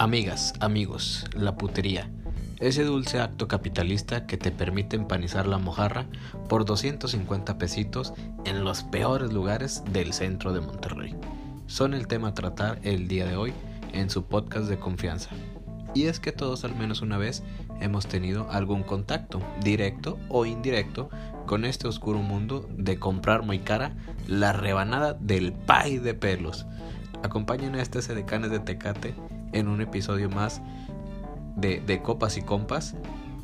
Amigas, amigos, la putería. Ese dulce acto capitalista que te permite empanizar la mojarra por 250 pesitos en los peores lugares del centro de Monterrey. Son el tema a tratar el día de hoy en su podcast de confianza. Y es que todos al menos una vez hemos tenido algún contacto, directo o indirecto, con este oscuro mundo de comprar muy cara la rebanada del pay de pelos. Acompañen a este sedecanes de Tecate en un episodio más de, de Copas y Compas,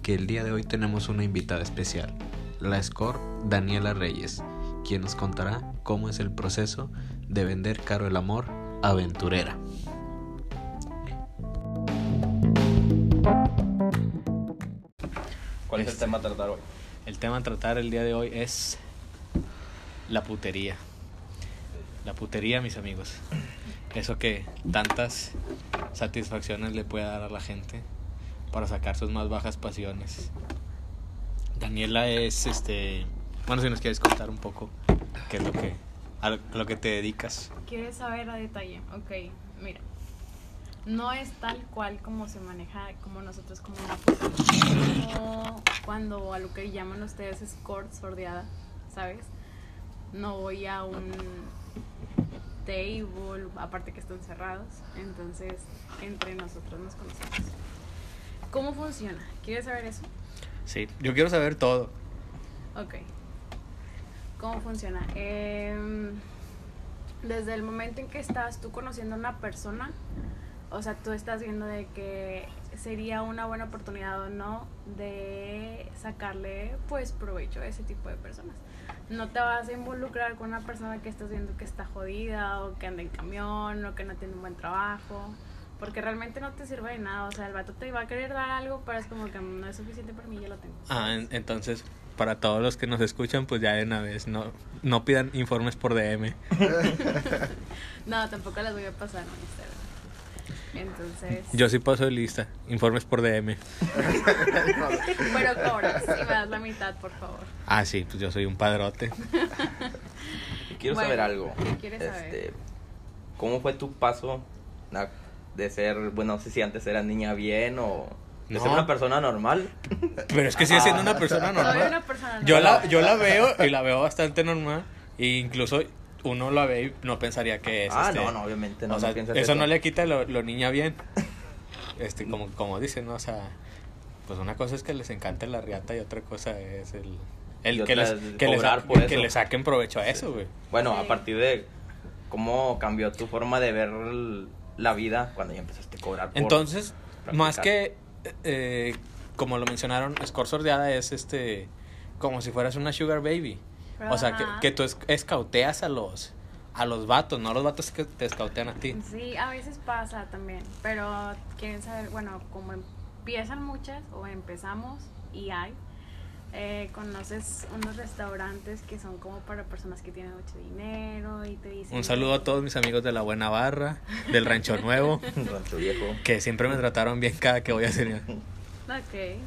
que el día de hoy tenemos una invitada especial, la score Daniela Reyes, quien nos contará cómo es el proceso de vender caro el amor aventurera. ¿Cuál es el Este. tema a tratar hoy? El tema a tratar el día de hoy es la putería. La putería, mis amigos. Eso que tantas satisfacciones le puede dar a la gente para sacar sus más bajas pasiones. Daniela es este, bueno, si nos quieres contar un poco qué es lo que a lo- que te dedicas. ¿Quieres saber a detalle? Ok, mira. No es tal cual como se maneja, como nosotros como una. Como cuando a lo que llaman ustedes escort sordeada, ¿sabes? No voy a un table, aparte que están cerrados, entonces entre nosotros nos conocemos. ¿Cómo funciona? ¿Quieres saber eso? Sí, yo quiero saber todo. Ok. ¿Cómo funciona? Em, desde el momento en que estás tú conociendo a una persona, o sea, tú estás viendo de que sería una buena oportunidad o no de sacarle pues provecho a ese tipo de personas. No te vas a involucrar con una persona que estás viendo que está jodida o que anda en camión o que no tiene un buen trabajo. Porque realmente no te sirve de nada. O sea, el vato te va a querer dar algo, pero es como que no es suficiente para mí, ya lo tengo. Ah, en- entonces para todos los que nos escuchan, pues ya de una vez no no pidan informes por DM. No, tampoco las voy a pasar en Instagram. Entonces. Yo sí paso de lista, informes por DM. Pero cobras y me das la mitad, por favor. Ah, sí, pues yo soy un padrote. Quiero Bueno, saber algo. ¿qué quieres saber? Este, ¿Cómo fue tu paso de ser, bueno, no sé si antes eras niña bien o de ser No. una persona normal? Pero es que sigue siendo una persona Soy una normal. persona Yo la, normal. yo la veo y la veo bastante normal. E incluso uno la ve y no pensaría que es. ah, este, no, no, obviamente no. o sea, no piensas eso no le quita lo, lo niña bien. Este, como, como dicen, ¿no? O sea, pues una cosa es que les encante la riata y otra cosa es el. El que, les, es que, les cobrar sa- por que eso. le saquen provecho a eso, güey. Bueno, Sí. a partir de cómo cambió tu forma de ver la vida cuando ya empezaste a cobrar por Entonces, más que, eh, como lo mencionaron, score sordeada es este, como si fueras una sugar baby. O sea, que, que tú es- escauteas a los, a los vatos, no a los vatos que te escautean a ti. Sí, a veces pasa también. Pero quieren saber, bueno, como empiezan muchas o empezamos y hay. eh, conoces unos restaurantes que son como para personas que tienen mucho dinero y te dicen Un saludo a todos mis amigos de la Buena Barra, del Rancho Nuevo, Rancho Viejo. que siempre me trataron bien cada que voy a cenar. Ok.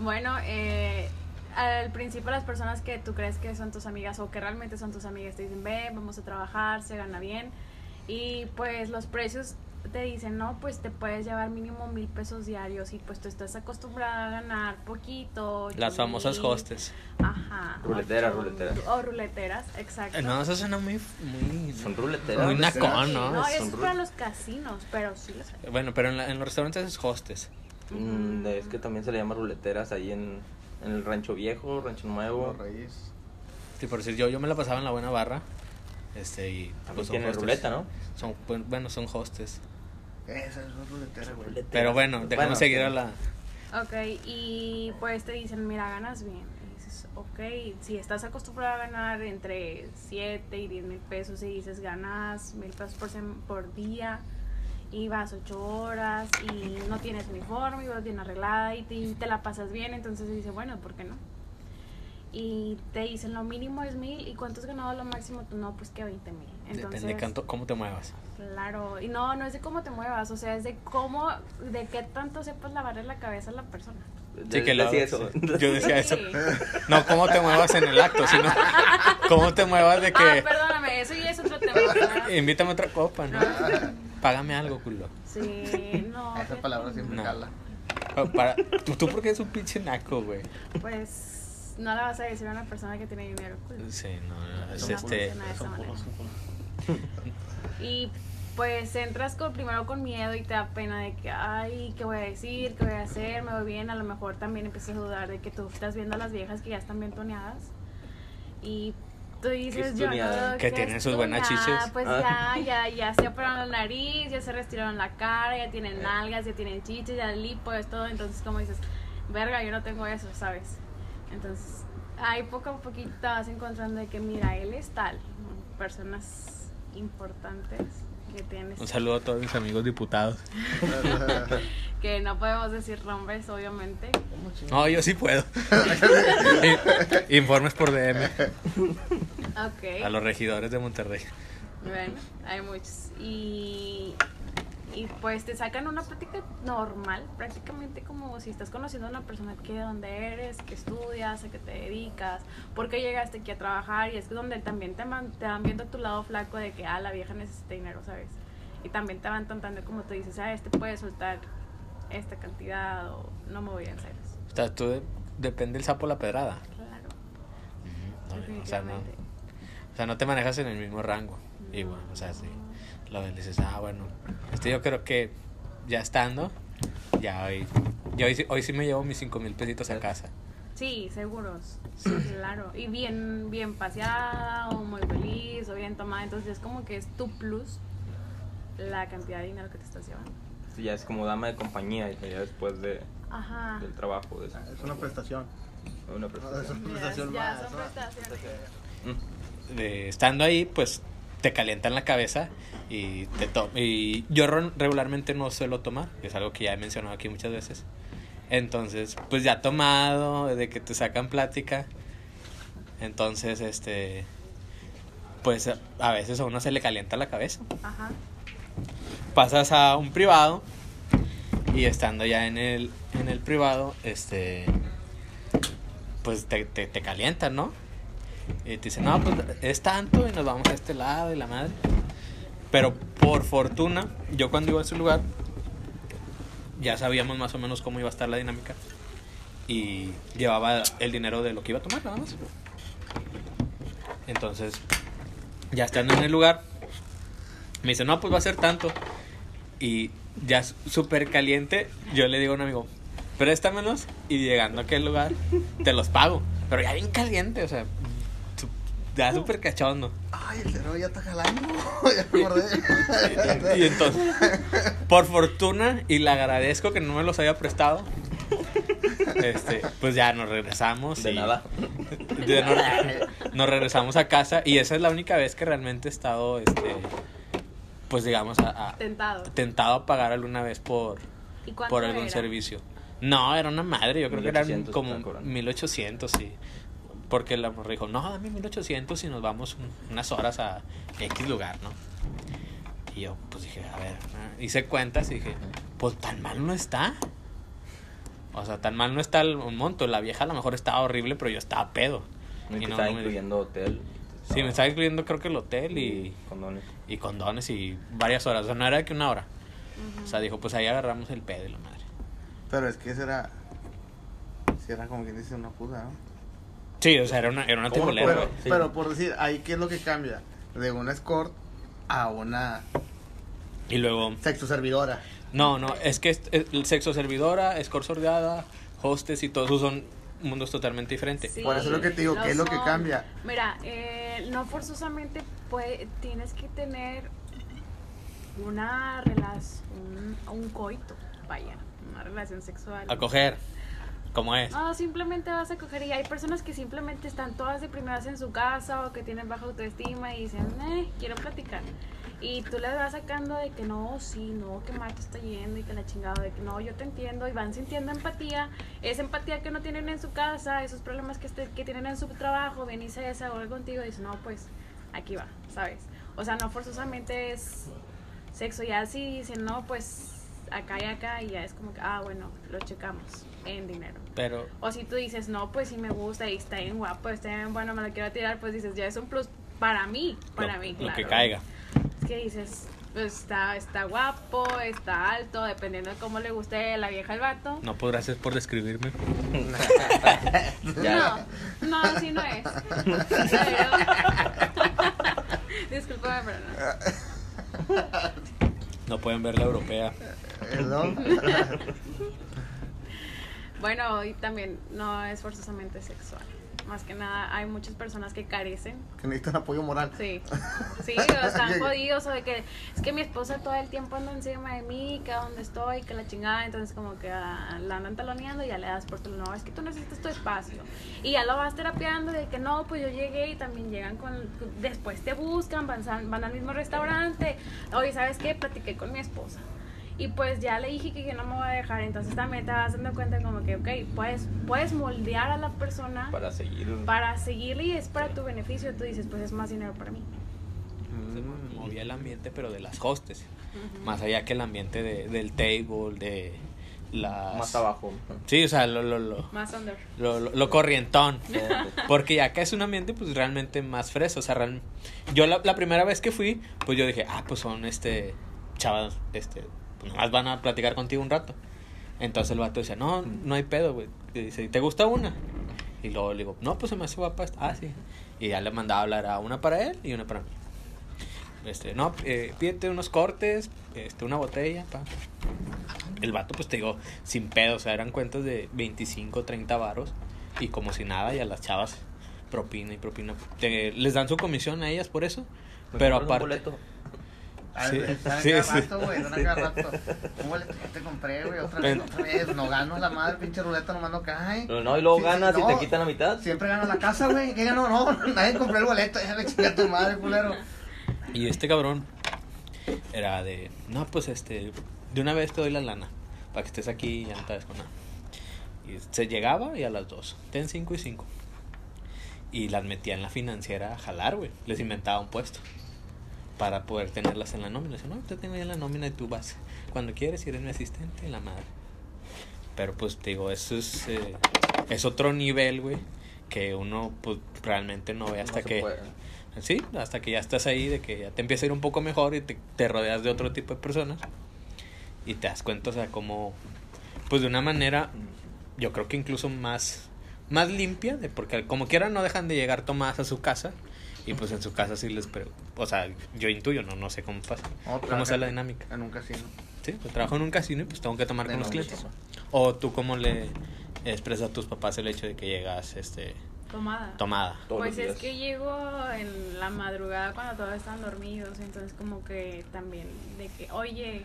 Bueno, eh, al principio las personas que tú crees que son tus amigas o que realmente son tus amigas te dicen, ven, vamos a trabajar, se gana bien. Y pues los precios te dicen, no, pues te puedes llevar mínimo mil pesos diarios y pues tú estás acostumbrada a ganar poquito. Las famosas mil. hostes. Ajá. Ruleteras, ruleteras. O ruleteras, exacto. Eh, No, eso suena muy, muy, Son ruleteras. muy nacón, ¿no? No, son eso es para los casinos, pero sí los hay. Bueno, pero en, la- en los restaurantes es hostes. Mm, es que también se le llama ruleteras ahí en, en el Rancho Viejo, Rancho Nuevo. Raíz. Sí, por decir, yo, yo me la pasaba en la Buena Barra. Este, y pues, son tiene hostes. ruleta, ¿no? Son, buen- bueno, son hostes. Esa es una ruletera, güey. Pero bueno, déjame Bueno, seguir sí. a la... Ok, y pues te dicen, mira, ganas bien. Y dices, ok, si estás acostumbrado a ganar entre 7 y 10 mil pesos y dices, ganas mil pesos por, sem- por día y vas 8 horas y no tienes uniforme y vas bien arreglada y te, y te la pasas bien, entonces dice, bueno, ¿por qué no? Y te dicen, lo mínimo es mil y ¿cuánto has ganado lo máximo? Tú, no, pues que 20 mil. Entonces, Depende canto, cómo te muevas. Claro, y no, no es de cómo te muevas, o sea, es de cómo, de qué tanto sepas lavarle la cabeza a la persona. Sí, De- que lo decía eso. sí. Yo decía eso. No, cómo te muevas en el acto, sino cómo te muevas de Ah, que... perdóname, eso ya es otro tema. ¿verdad? Invítame otra copa, ¿no? Págame algo, culo. Sí, no. Esa palabra siempre No. cala. Oh, Para, ¿tú, tú por qué eres un pinche naco, güey? Pues no le vas a decir a una persona que tiene dinero. culo. Sí, no, no, es No este... Son puros. Y pues entras con, primero con miedo y te da pena de que, ay, ¿qué voy a decir? ¿Qué voy a hacer? ¿Me voy bien? A lo mejor también empiezas a dudar de que tú estás viendo a las viejas que ya están bien toneadas. Y tú dices, es yo no, Que ¿qué tienen sus buenas chiches. Pues Ah. ya, ya, ya se operaron la nariz, ya se retiraron la cara, ya tienen nalgas, ya tienen chiches, ya lipo, es todo. Entonces, como dices, verga, yo no tengo eso, ¿sabes? Entonces, ahí poco a poquito te vas encontrando de que, mira, él es tal, personas importantes que tienes, Un saludo a todos mis amigos diputados. que no podemos decir nombres, obviamente. No, yo sí puedo. Informes por DM a los regidores de Monterrey. Bueno, hay muchos. Y, y pues te sacan una plática normal, prácticamente como si estás conociendo a una persona que de dónde eres, que estudias, a qué te dedicas, por qué llegaste aquí a trabajar y es donde también te, man- te van viendo tu lado flaco de que, ah, la vieja necesita dinero, ¿sabes? Y también te van tentando como tú dices, ah, este puede soltar esta cantidad o no me voy a hacer eso. O sea, tú de- depende el sapo la pedrada. Claro, No, o, sea, no, definitivamente. o sea, no te manejas en el mismo rango. Y bueno, o sea, sí. Lo dices, ah, bueno. Este yo creo que ya estando, ya hoy. Yo hoy, sí- hoy sí me llevo mis cinco mil pesitos a casa. Sí, seguros. Sí, claro. Y bien, bien paseada, o muy feliz, o bien tomada. Entonces es como que es tu plus la cantidad de dinero que te estás llevando. Sí, ya es como dama de compañía y ya después de, Ajá. del trabajo. De, Es una prestación. una Es prestación. una Ya, prestación ya más. son ¿no? prestaciones. De, estando ahí, pues te calientan la cabeza y te Y yo regularmente no suelo tomar, es algo que ya he mencionado aquí muchas veces. Entonces, pues ya tomado, de que te sacan plática. Entonces, este. Pues a- a veces a uno se le calienta la cabeza. Ajá. pasas a un privado y estando ya en el, en el privado, este, pues te, te, te calientan, ¿no? Y te dicen, no, pues es tanto y nos vamos a este lado y la madre. Pero por fortuna, yo cuando iba a ese lugar, ya sabíamos más o menos cómo iba a estar la dinámica. Y llevaba el dinero de lo que iba a tomar, nada más. Entonces, ya estando en el lugar, me dice, no, pues va a ser tanto. Y ya súper caliente, yo le digo a un amigo, préstamelos y llegando a aquel lugar, te los pago. Pero ya bien caliente, o sea, ya súper cachondo. Ay, el cerebro ya está jalando. ya me acordé. Y entonces, por fortuna, y le agradezco que no me los haya prestado, este, pues ya nos regresamos. De y- nada. de- nos, nos regresamos a casa y esa es la única vez que realmente he estado, este, pues digamos, a- a- Tentado. tentado a pagar alguna vez por, ¿Y cuánto por algún era? servicio. No, era una madre, yo creo que eran 1800 como estaban cobrando. 1800, sí. Porque la morra dijo, no, dame 1800 y nos vamos un- unas horas a X lugar, ¿no? Y yo, pues dije, a ver, hice cuentas y dije, pues tan mal no está. O sea, tan mal no está el un monto. La vieja a lo mejor estaba horrible, pero yo estaba pedo. Y Y no, estaba no me- incluyendo hotel. Sí, me estaba incluyendo creo que el hotel y, Condones. y condones y varias horas. O sea, no era de que una hora. O sea, dijo, pues ahí agarramos el pedo y la madre. Pero es que ese era. Si era como quien dice una puta, ¿no? Sí, o sea, era una, era una ¿Cómo no tibolera, Pero. Sí. pero por decir, ahí qué es lo que cambia. De una escort a una Y luego, sexo servidora. no, no, es que es- es- el sexo servidora, escort sordeada, hostes y todo eso son mundos totalmente diferentes. Sí, Por eso es lo que te digo, ¿qué es lo que cambia? Mira, eh, no forzosamente puede, tienes que tener una relación, un, coito, vaya, una relación sexual. A coger, como es. No, simplemente vas a coger y hay personas que simplemente están todas deprimidas en su casa o que tienen baja autoestima y dicen, eh, quiero platicar. Y tú les vas sacando de que no, sí, no, que te está yendo y que la chingada, de que no, yo te entiendo y van sintiendo empatía, esa empatía que no tienen en su casa, esos problemas que, este- que tienen en su trabajo, ven y se desahogan contigo y dicen, no, pues aquí va, ¿sabes? O sea, no forzosamente es sexo, ya sí dicen, no, pues acá y acá y ya es como que, ah, bueno, lo checamos en dinero. Pero, O si tú dices, no, pues sí me gusta y está bien guapo, está bien bueno, me lo quiero tirar, pues dices, ya es un plus para mí, para lo, mí, lo claro. que caiga. Es que dices, pues está, está guapo, está alto, dependiendo de cómo le guste la vieja al vato. No, pues gracias por describirme. No, no, así no es. Pero... Discúlpame, pero no. No pueden ver la europea. Perdón. Bueno, y también no es forzosamente sexual. Más que nada, hay muchas personas que carecen. Que necesitan apoyo moral. Sí, sí, o están jodidos, o de que es que mi esposa todo el tiempo anda encima de mí, que a dónde estoy, que la chingada, entonces como que ah, la andan taloneando y ya le das por no, es que tú necesitas tu espacio. Y ya lo vas terapiando de que no, pues yo llegué y también llegan con, después te buscan, van, van al mismo restaurante, oye, ¿sabes qué? Platiqué con mi esposa. Y pues ya le dije que yo no me voy a dejar, entonces también te vas dando cuenta como que, ok, puedes, puedes moldear a la persona Para seguir. para seguirle y es para tu beneficio, tú dices, pues es más dinero para mí. Se movía el ambiente, pero de las hostes. Más allá que el ambiente de, del table, de las... Más abajo. Sí, o sea, lo, lo, lo, Más under. lo, lo- lo corrientón. Porque ya acá es un ambiente pues realmente más fresco. O sea, real- yo la, la primera vez que fui, pues yo dije, ah, pues son este chavas, este, pues nomás van a platicar contigo un rato. Entonces el vato dice, no, no hay pedo, güey. Dice, ¿te gusta una? Y luego le digo, no, pues se me hace guapa esta. Ah, sí. Y ya le mandaba a hablar a una para él y una para mí. Este, no, eh, pídete unos cortes, este, una botella, pa. El vato, pues te digo, sin pedo, o sea, eran cuentas de 25, 30 varos y como si nada, y a las chavas propina y propina. Te- les dan su comisión a ellas por eso, Me pero compras un aparte... boleto. Sí, sí, cada sí. rato, güey, están cada rato. Un boleto que te compré, güey, otra vez, otra vez. No gano la madre, pinche ruleta nomás no cae. No, no, y luego Sí, sí, ganas y no. te quitan la mitad. Siempre gano la casa, güey. ¿Qué ganó? No, nadie compró el boleto. Ya le chinga a tu madre, culero. Y este cabrón era de, no, pues este, de una vez te doy la lana, para que estés aquí y ya no te con nada. Y se llegaba y a las dos, ten cinco y cinco. Y las metía en la financiera a jalar, güey. Les inventaba un puesto para poder tenerlas en la nómina. Dice, no, te tengo ya la nómina y tú vas cuando quieres y eres mi asistente, la madre. Pero pues te digo, eso es, eh, es otro nivel, güey, que uno pues realmente no ve hasta No que... puede. Sí, hasta que ya estás ahí, de que ya te empieza a ir un poco mejor y te, te rodeas de otro tipo de personas. Y te das cuenta, o sea, como, pues de una manera, yo creo que incluso más, más limpia, de porque como quiera no dejan de llegar tomadas a su casa. Y pues en su casa sí les, pre- o sea, yo intuyo, no, no sé cómo pasa, cómo sea la dinámica. En un casino. Sí, pues trabajo en un casino y pues tengo que tomar De con los clientes. O tú cómo le expresas a tus papás el hecho de que llegas, este, Tomada. tomada. Todos Pues es que llego en la madrugada cuando todos están dormidos, entonces como que también de que, oye,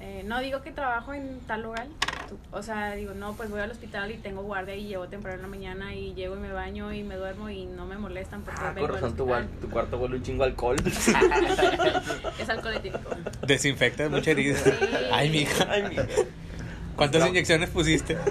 eh, no digo que trabajo en tal lugar, tú- o sea, digo, no, pues voy al hospital y tengo guardia y llego temprano en la mañana y llego y me baño y me duermo y no me molestan porque Ah, vengo razón tu, tu cuarto huele un chingo a alcohol. Es alcohol etílico. Desinfecta mucha herida. Sí. Ay, mija. Ay, mija. ¿Cuántas No. inyecciones pusiste?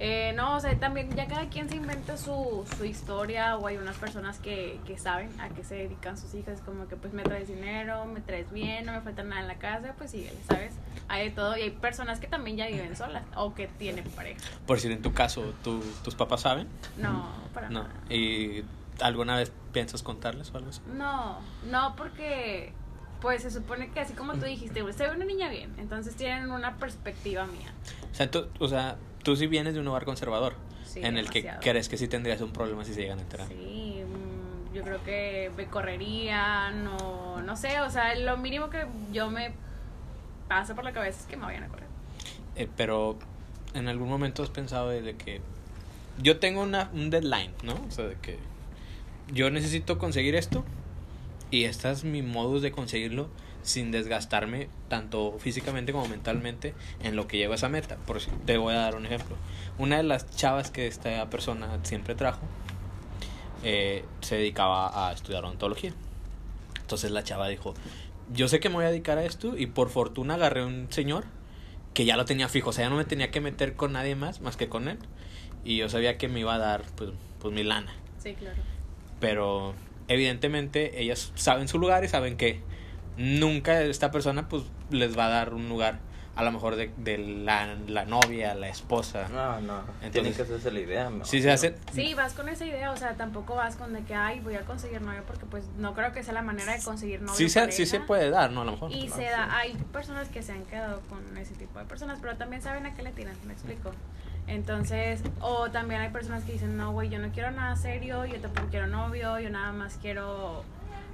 Eh, no, o sea, también ya cada quien se inventa su, su historia o hay unas personas que, que saben a qué se dedican sus hijas, como que pues me traes dinero, me traes bien, no me falta nada en la casa, pues síguele, ¿sabes? Hay de todo y hay personas que también ya viven solas o que tienen pareja. Por si en tu caso, ¿tu- ¿tus papás saben? No, para No. nada. ¿Y alguna vez piensas contarles o algo así? No, no, porque pues se supone que así como tú dijiste, güey, se ve una niña bien, entonces tienen una perspectiva mía. O sea, tú, o sea, tú sí vienes de un hogar conservador, Sí, en el que demasiado. crees que sí tendrías un problema si se llegan a enterar. Sí, mm, yo creo que me correrían o no sé, o sea, lo mínimo que yo me pasa por la cabeza es que me vayan a correr. Eh, pero en algún momento has pensado de que yo tengo una, un deadline, ¿no? O sea, de que yo necesito conseguir esto y este es mi modus de conseguirlo sin desgastarme tanto físicamente como mentalmente en lo que llego a esa meta. Por si te voy a dar un ejemplo. Una de las chavas que esta persona siempre trajo eh, se dedicaba a estudiar odontología. Entonces la chava dijo, yo sé que me voy a dedicar a esto y por fortuna agarré un señor que ya lo tenía fijo, o sea, ya no me tenía que meter con nadie más más que con él y yo sabía que me iba a dar pues, pues mi lana, Sí, claro. pero evidentemente ellas saben su lugar y saben que nunca esta persona pues les va a dar un lugar a lo mejor de, de la, la novia, la esposa. No, no. Entonces- Tienen que hacerse la idea. me Si se hace... Sí, vas con esa idea, o sea, tampoco vas con de que, ay, voy a conseguir novio, porque pues no creo que sea la manera de conseguir novio. Sí se, sí se puede dar, ¿no? A lo mejor. Y No, se da, hay personas que se han quedado con ese tipo de personas, pero también saben a qué le tiran, me explico. Entonces, o también hay personas que dicen, no, güey, yo no quiero nada serio, yo tampoco quiero novio, yo nada más quiero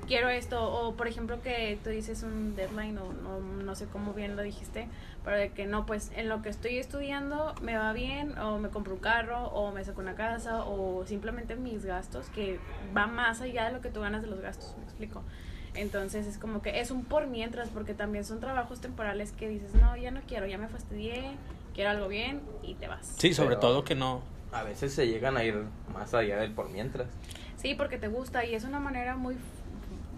quiero esto, o por ejemplo que tú dices un deadline, o no, no sé cómo bien lo dijiste, pero de que no, pues en lo que estoy estudiando me va bien, o me compro un carro, o me saco una casa, o simplemente mis gastos, que va más allá de lo que tú ganas de los gastos, me explico. Entonces es como que es un por mientras, porque también son trabajos temporales que dices, no, ya no quiero, ya me fastidié, quiero algo bien, y te vas. Sí, sobre Pero- todo que no... A veces se llegan a ir más allá del por mientras. Sí, porque te gusta, y es una manera muy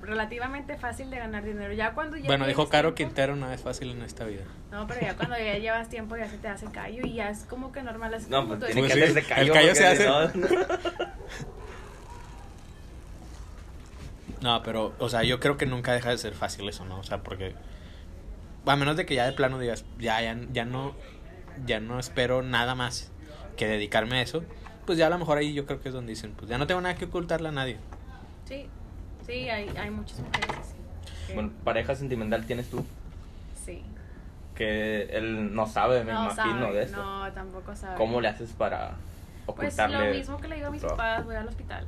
relativamente fácil de ganar dinero. Ya cuando ya Bueno, dijo Caro tiempo- Quintero, nada es fácil en esta vida. No, pero ya cuando ya llevas tiempo ya se te hace callo y ya es como que normal. Es No, pues tú tiene que sí, hacerse el callo. callo porque se hace- no- No, pero, o sea, yo creo que nunca deja de ser fácil eso, ¿no? O sea, porque... A menos de que ya de plano digas, ya, ya, ya no... Ya no espero nada más que dedicarme a eso. Pues ya a lo mejor ahí yo creo que es donde dicen, pues ya no tengo nada que ocultarle a nadie. Sí, sí, hay, hay muchas mujeres así. que- Bueno, pareja sentimental tienes tú. sí. Que él no sabe, me no imagino, sabe, de esto. No, tampoco sabe. ¿Cómo le haces para Pues ocultarle? lo mismo que le digo a mis todo? papás, voy al hospital.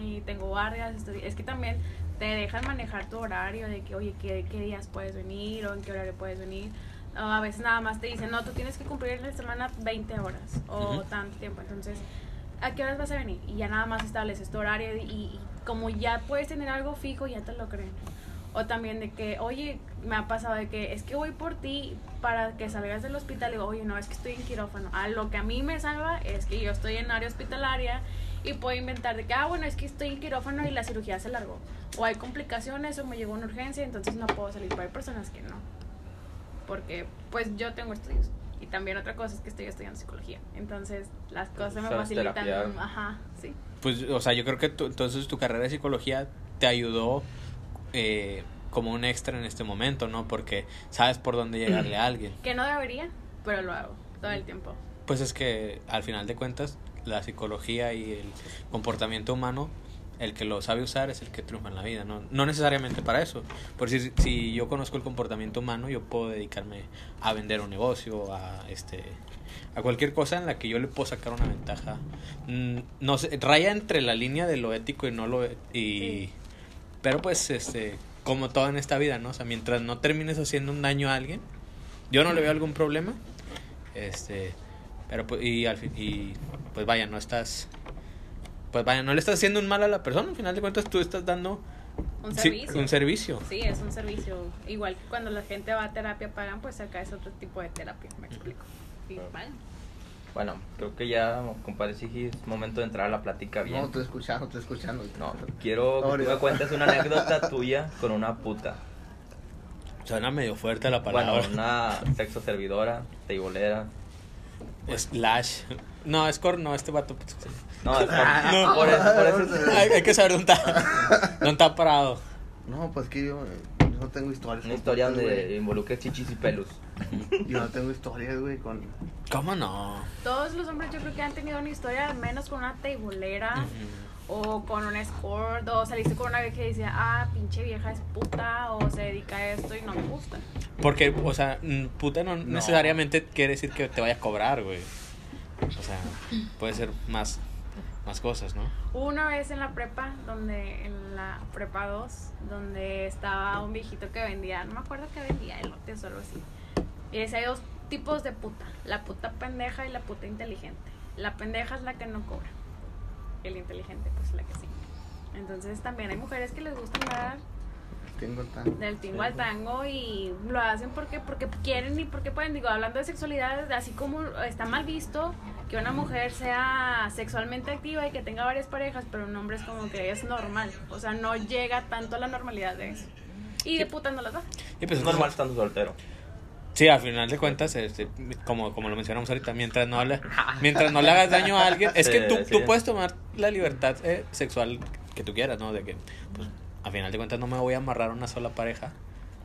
Y tengo guardias, estoy- es que también te dejan manejar tu horario de que, oye, ¿qué, qué días puedes venir o en qué horario puedes venir. A veces nada más te dicen, no, tú tienes que cumplir en la semana 20 horas o tanto tiempo. Entonces, ¿a qué horas vas a venir? Y ya nada más estableces tu horario y, y como ya puedes tener algo fijo, ya te lo creen. O también de que, oye, me ha pasado de que es que voy por ti para que salgas del hospital. Y digo, oye, no, es que estoy en quirófano. A lo que a mí me salva es que yo estoy en área hospitalaria y puedo inventar de que, ah, bueno, es que estoy en quirófano y la cirugía se largó. O hay complicaciones o me llegó una urgencia, entonces no puedo salir. Pero hay personas que no. Porque, pues, yo tengo estudios. Y también otra cosa es que estoy estudiando psicología. Entonces, las cosas me sabes facilitan. terapiar. Ajá, sí. Pues, o sea, yo creo que tu- entonces tu carrera de psicología te ayudó eh, como un extra en este momento, ¿no? Porque sabes por dónde llegarle a alguien. Que no debería, pero lo hago todo el tiempo. Pues es que al final de cuentas la psicología y el comportamiento humano, el que lo sabe usar es el que triunfa en la vida, ¿no? No necesariamente para eso. Por si, si yo conozco el comportamiento humano, yo puedo dedicarme a vender un negocio, a este a cualquier cosa en la que yo le puedo sacar una ventaja. Mm, No sé, raya entre la línea de lo ético y no lo e- y Sí. pero pues este como todo en esta vida, ¿no? O sea, mientras no termines haciendo un daño a alguien, yo no le veo algún problema. Este, pero pues y al fin y pues vaya, no estás pues vaya, no le estás haciendo un mal a la persona, al final de cuentas tú estás dando Un sí, servicio. un servicio. Sí, es un servicio. Igual que cuando la gente va a terapia pagan, pues acá es otro tipo de terapia, me explico. Vale. Bueno, creo que ya, compadre Sigi, es momento de entrar a la plática bien. No, estoy escuchando, estoy escuchando. No, quiero que tú me cuentes una anécdota tuya con una puta. Suena medio fuerte la palabra. Bueno, una sexo servidora, teibolera. Slash. No, es cor, no, este vato. pues, No, es por, No. por eso, por eso. hay, hay que saber dónde está. ¿Dónde está parado? No, pues que yo, no tengo historias. Una historia donde güey. involucre chichis y pelos. Yo no tengo historias, güey, con... ¿Cómo no? Todos los hombres yo creo que han tenido una historia, al menos con una teibolera o con un escort, o saliste con una vez que decía, ah, pinche vieja es puta, o se dedica a esto y no me gusta. Porque, o sea, puta no, necesariamente quiere decir que te vaya a cobrar, güey. O sea, puede ser más, más cosas, ¿no? Una vez en la prepa, donde en la prepa 2, donde estaba un viejito que vendía, no me acuerdo qué vendía, elotes o algo así. Y decía, hay dos tipos de puta, la puta pendeja y la puta inteligente. La pendeja es la que no cobra. El inteligente, pues la que sí. Entonces también hay mujeres que les gusta andar Tengo tan... del tingo al tango y lo hacen porque porque quieren y porque pueden. Digo, hablando de sexualidad, así como está mal visto que una mujer sea sexualmente activa y que tenga varias parejas, pero un hombre es como que es normal. O sea, no llega tanto a la normalidad de eso. Y de puta no las da. Y pues Es normal estando soltero. Sí, al final de cuentas, este, como, como lo mencionamos ahorita, mientras no, le, mientras no le hagas daño a alguien, es que Sí, tú, sí. tú puedes tomar la libertad eh, sexual que tú quieras, ¿no? De que, pues, al final de cuentas no me voy a amarrar a una sola pareja.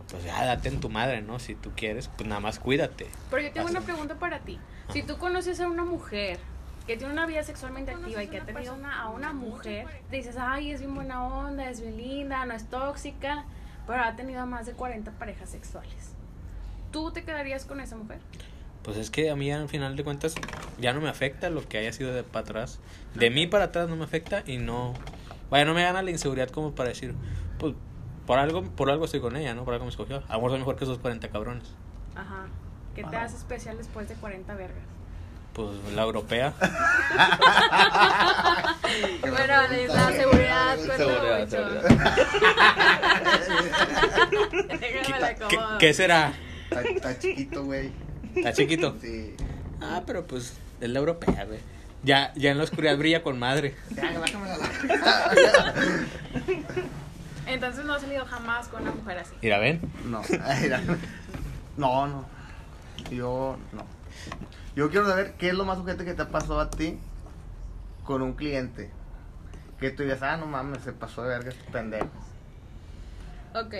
pues ya date en tu madre, ¿no? Si tú quieres, pues nada más cuídate. Pero yo tengo Así. una pregunta para ti. Si tú conoces a una mujer que tiene una vida sexualmente activa y que ha tenido una, a una mujer, dices, ay, es bien buena onda, es bien linda, no es tóxica, pero ha tenido más de 40 parejas sexuales. ¿Tú te quedarías con esa mujer? Pues es que a mí al final de cuentas ya no me afecta lo que haya sido de para atrás. De mí para atrás no me afecta y no... Vaya, no me gana la inseguridad como para decir, pues por algo, por algo estoy con ella, ¿no? Por algo me escogió. A lo mejor soy mejor que esos 40 cabrones. Ajá. ¿Qué te hace especial después de 40 vergas? Pues la europea. Bueno, la seguridad Seguridad, mucho. seguridad. Déjame la ¿Qué, acomodo. qué será? Está, está chiquito, güey. ¿Está chiquito? Sí. Ah, pero pues es la europea, güey. Ya, ya en la oscuridad brilla con madre. Ya, bájame la Entonces no has salido jamás con una mujer así. Mira, ven. No, mira. no, no. Yo no. Yo quiero saber qué es lo más urgente que te ha pasado a ti con un cliente. Que tú digas, ah, no mames, se pasó de verga este pendejo. Ok,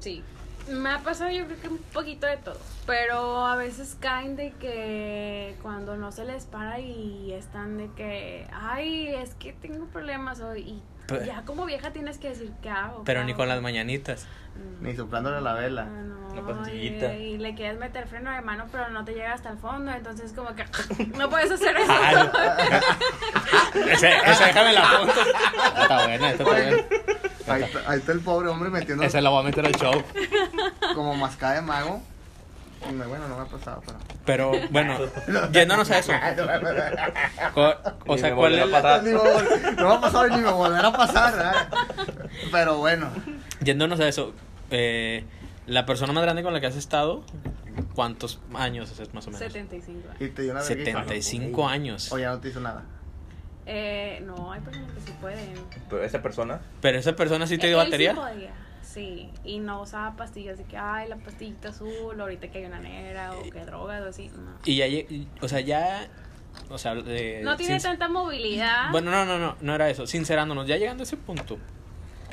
sí. Me ha pasado yo creo que un poquito de todo, pero a veces caen de que cuando no se les para y están de que, ay, es que tengo problemas hoy y Pero- ya como vieja tienes que decir qué hago. Pero qué ni hago?" con las mañanitas. Mm. Ni soplándole la Ah, vela. no, Una pastillita. Y, y le quieres meter freno de mano, pero no te llega hasta el fondo, entonces como que no puedes hacer eso. Ah, esa, esa déjame la foto. Está buena, está buena. Ahí está, ahí está el pobre hombre metiendo Esa la voy a meter al show. como mascada de mago. Bueno, no me ha pasado, pero. Pero bueno, yéndonos a eso. O sea, ¿cuál es a la- pasar. Ni me vol- no me ha pasado ni me volverá a pasar, ¿verdad? Pero bueno. Yéndonos a eso. eh, la persona más grande con la que has estado, ¿cuántos años es más o menos? 75 años. Y te dio una y- 75 años. O ya no te hizo nada. Eh, no, hay personas que sí pueden. Pero esa persona, Pero esa persona sí te dio Él batería. Sí, podía, sí, y no usaba pastillas de que, ay, la pastillita azul, ahorita que hay una negra o que drogas o así. No, Y ya, o sea, ya, o sea, no tiene tanta movilidad. Bueno, no, no, no, no era eso. Sincerándonos, ya llegando a ese punto,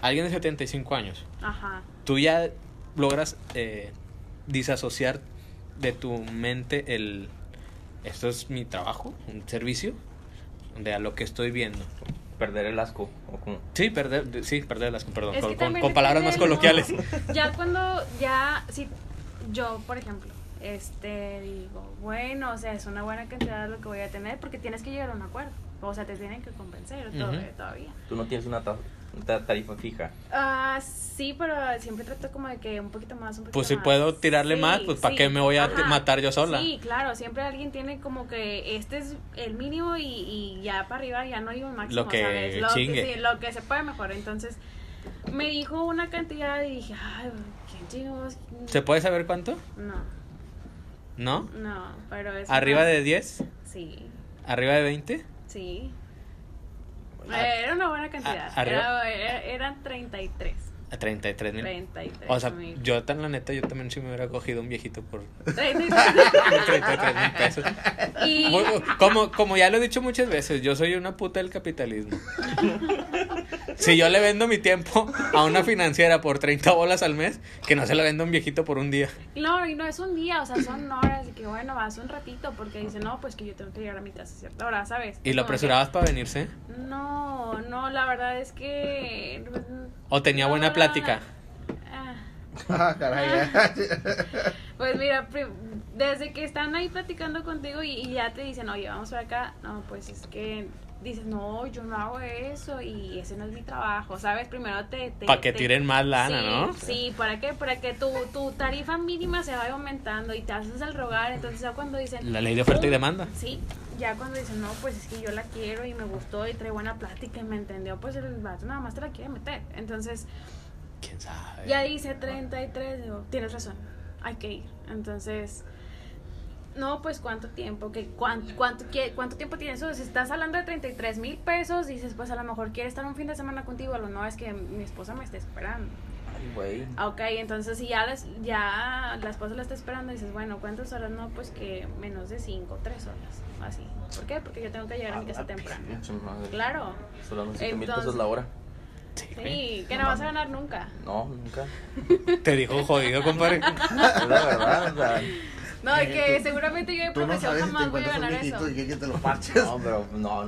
alguien de 75 años, Ajá. tú ya logras eh, disasociar de tu mente el, esto es mi trabajo, un servicio, de a lo que estoy viendo. Perder el asco. O como, Sí, perder, de- sí, perder las, perdón, Es con, palabras más coloquiales. Ya cuando, ya, si yo, por ejemplo, este, digo, bueno, o sea, es una buena cantidad de lo que voy a tener porque tienes que llegar a un acuerdo. O sea, te tienen que convencer Ujú. todavía. tú no tienes una tarifa fija. Ah, sí, pero siempre trato como de que un poquito más, un poquito Pues si más. puedo tirarle más, pues, ¿pa' qué me voy a Ajá. matar yo sola? Sí, claro, siempre alguien tiene como que este es el mínimo y, y ya para arriba ya no hay un máximo, Lo que ¿sabes? Lo chingue. Que, sí, lo que se puede mejor. Entonces, me dijo una cantidad y dije, ay, ¿quién chingos? ¿Se puede saber cuánto? No, ¿No? no, pero es... ¿Arriba más- de 10? Sí, ¿Arriba de 20? sí. Ah, Era una buena cantidad. era- eran 33. A 33 mil. 33 O sea, yo tan la neta, yo también sí me hubiera cogido un viejito por 33. 33 mil pesos. Y... Como, como ya lo he dicho muchas veces, yo soy una puta del capitalismo. Si yo le vendo mi tiempo a una financiera por 30 bolas al mes, que no se la venda a un viejito por un día. No, y no es un día, o sea, son horas de que, bueno, vas un ratito, porque dice, no, pues que yo tengo que llegar a mi casa a cierta hora, ¿sabes? ¿Y lo que- apresurabas para venirse? No, no, la verdad es que... ¿O tenía buena No, plática? ah, Ah, caray. Pues mira, desde que están ahí platicando contigo y, y ya te dicen, oye, vamos para acá, no, pues es que dices, no, yo no hago eso y ese no es mi trabajo, ¿sabes? Primero te... te Para que te- tiren más lana, sí, ¿no? Sí, ¿para qué? Para que tu, tu tarifa mínima se vaya aumentando y te haces el rogar, entonces ya cuando dicen... La ley de oferta y demanda. Sí, ya cuando dicen, no, pues es que yo la quiero y me gustó y trae buena plática y me entendió, pues el vato nada más te la quiere meter. Entonces, ¿Quién sabe? ya dice 33, digo, tienes razón, hay que ir. Entonces, no, pues cuánto tiempo, que cuánto, cuánto, cuánto tiempo tienes. O sea, si estás hablando de 33 mil pesos, dices, pues a lo mejor quiere estar un fin de semana contigo, lo no es que mi esposa me esté esperando. Ay, güey. Ah, Ok, entonces si ya, les- ya la esposa la está esperando, dices, bueno, ¿cuántas horas? No, pues que menos de 5, 3 horas, así. ¿Por qué? Porque yo tengo que llegar a mi casa temprano. Pinche madre. Claro. Solo unos siete mil Entonces- pesos la hora. Sí, que no vas a ganar nunca. No, nunca. Te dijo jodido, compadre. Es la verdad, o sea. No, y Eh, que tú- seguramente yo de no profesión te jamás voy a ganar eso. y que, te lo parches. No, pero no.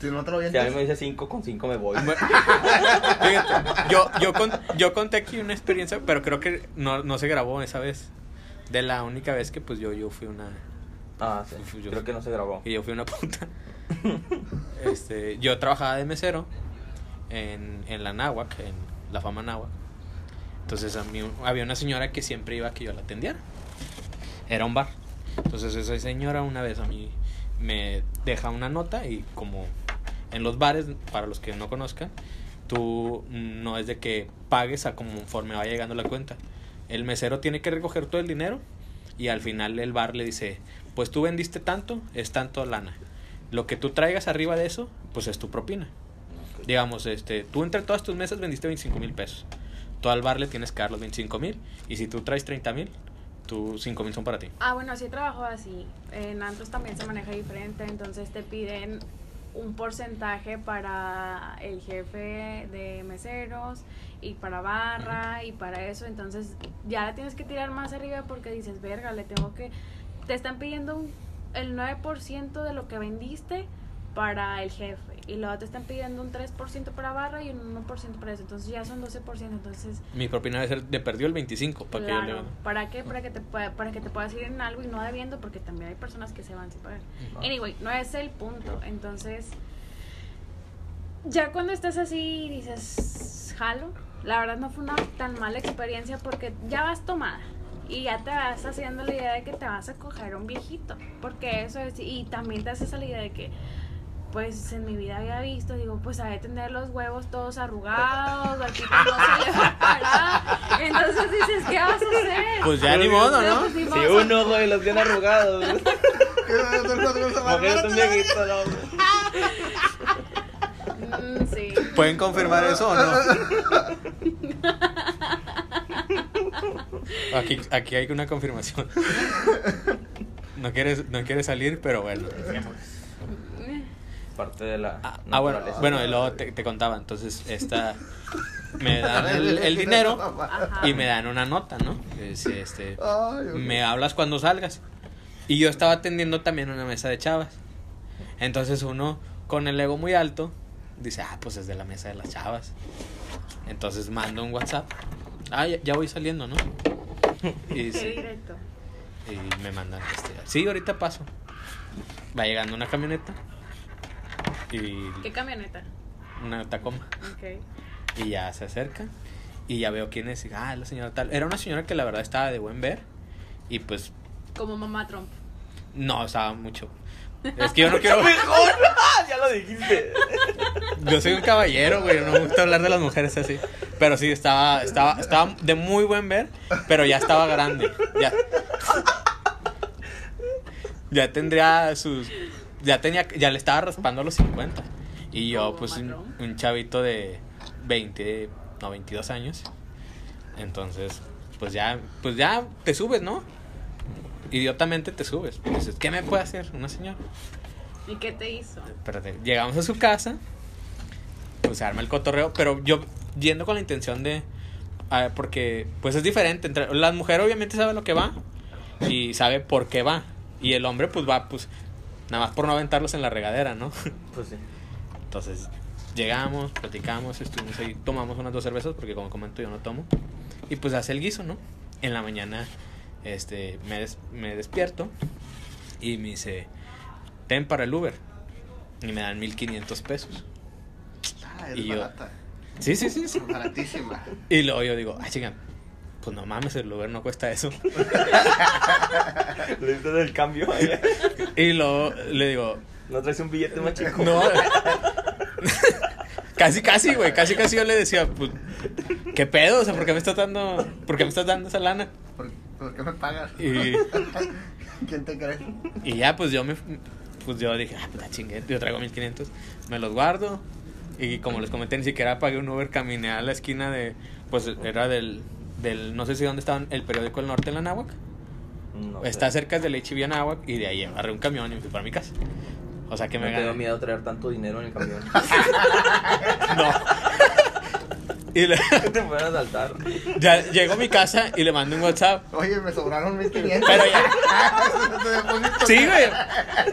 Si no te lo Si a mí me dice 5 con 5 me voy. Bueno, yo, yo, con- yo conté aquí una experiencia, pero creo que no, no se grabó esa vez. De la única vez que pues yo, yo fui una... Ah, sí. Fui yo. Creo que no se grabó. Y yo fui una puta. Este, yo trabajaba de mesero en, en la náhuac, en la fama náhuac. Entonces a mí había una señora que siempre iba a que yo la atendiera. Era un bar. Entonces esa señora una vez a mí me deja una nota y como en los bares, para los que no conozcan, tú no es de que pagues a conforme vaya llegando la cuenta. El mesero tiene que recoger todo el dinero y al final el bar le dice, pues tú vendiste tanto, es tanto lana. Lo que tú traigas arriba de eso, pues es tu propina. Digamos, este, tú entre todas tus mesas vendiste 25 mil pesos. Tú al bar le tienes que dar los 25 mil. Y si tú traes 30 mil, tus 5 mil son para ti. Ah, bueno, sí trabajo así. En Antros también se maneja diferente, entonces te piden un porcentaje para el jefe de meseros y para barra y para eso, entonces ya la tienes que tirar más arriba porque dices, verga, le tengo que... Te están pidiendo un- el 9% de lo que vendiste para el jefe y luego te están pidiendo un 3% para barra y un 1% para eso, entonces ya son 12%, entonces Mi propina debe ser de perdió el 25 para que yo le Claro. ¿Para qué? Para que te pueda, para que te puedas ir en algo y no debiendo, porque también hay personas que se van sin pagar. Anyway, no es el punto. Entonces, ya cuando estás así dices, jalo. La verdad no fue una tan mala experiencia porque ya vas tomada y ya te vas haciendo la idea de que te vas a coger un viejito, porque eso es y también te haces la idea de que pues en mi vida había visto, digo, pues ha de tener los huevos todos arrugados, tipo no se le va a parar. Entonces dices, ¿qué vas a hacer? Pues ya ni modo, No, pues Si modo. uno, güey, los tiene arrugados. Un. Mm, sí. ¿Pueden confirmar eso o no? Aquí, aquí hay una confirmación. No quieres, no quieres salir, pero bueno. Parte de la. Ah, ah, bueno, bueno, y luego te, te contaba. Entonces, esta. Me dan el, el dinero Ajá. y me dan una nota, ¿no? Es, este, Ay, ok. me hablas cuando salgas. Y yo estaba atendiendo también una mesa de chavas. Entonces uno con el ego muy alto dice, ah, pues es de la mesa de las chavas. Entonces mando un WhatsApp. Ah, ya, ya voy saliendo, ¿no? Y, dice- directo. y me mandan, este, sí, ahorita paso. Va llegando una camioneta y ¿Qué camioneta? una Tacoma. Ok. Y ya se acercan y ya veo quién es. Y, ah, la señora tal. Era una señora que la verdad estaba de buen ver y pues Como mamá Trump. no, estaba mucho. Es que yo no quiero... ¡Mejor! Ya lo dijiste. Yo soy un caballero, güey, no me gusta hablar de las mujeres así. Pero sí, estaba, estaba, estaba de muy buen ver, pero ya estaba grande. Ya, ya tendría sus... Ya tenía, ya le estaba raspando a los 50. Y yo, pues, un, chavito de 20, no, 22 años. Entonces, pues ya, pues ya te subes, ¿no? Idiotamente te subes. Dices, ¿qué me puede hacer una señora? ¿Y qué te hizo? Espérate, llegamos a su casa, pues se arma el cotorreo, pero yo yendo con la intención de, ah, porque pues es diferente, entre, la mujer obviamente sabe lo que va y sabe por qué va, y el hombre pues va pues nada más por no aventarlos en la regadera, ¿no? Pues sí. Entonces llegamos, platicamos, estuvimos ahí, tomamos unas dos cervezas, porque como comento yo no tomo, y pues hace el guiso, ¿no? En la mañana este, me, des- me despierto y me dice, ten para el Uber, y me dan 1500 pesos. Ah, es Y yo- barata. Sí, sí, sí, sí. Baratísima. Y luego yo digo, ay, chica, pues no mames, el Uber no cuesta eso. Le diste del cambio. Y luego le digo, No traes un billete más chico. no. casi, casi, güey, casi, casi yo le decía, pues, ¿qué pedo? O sea, ¿por qué me estás dando, por qué me estás dando esa lana? ¿Por, por qué me pagas? Y, ¿Quién te cree? y ya, pues yo me, pues yo dije, ah, pues la chingue, yo traigo 1500, me los guardo. Y como les comenté, ni siquiera pagué un Uber, caminé a la esquina de, pues era del, del, no sé si dónde estaban, el periódico El Norte en la Náhuac. No sé. Está cerca del HIV Anáhuac y de ahí agarré un camión y me fui para mi casa. O sea que No me gané. miedo traer tanto dinero en el camión. No. Y le- Te fueron a saltar. ya llego a mi casa y le mando un WhatsApp. Oye, me sobraron 1500. Pero ya. Sí, güey.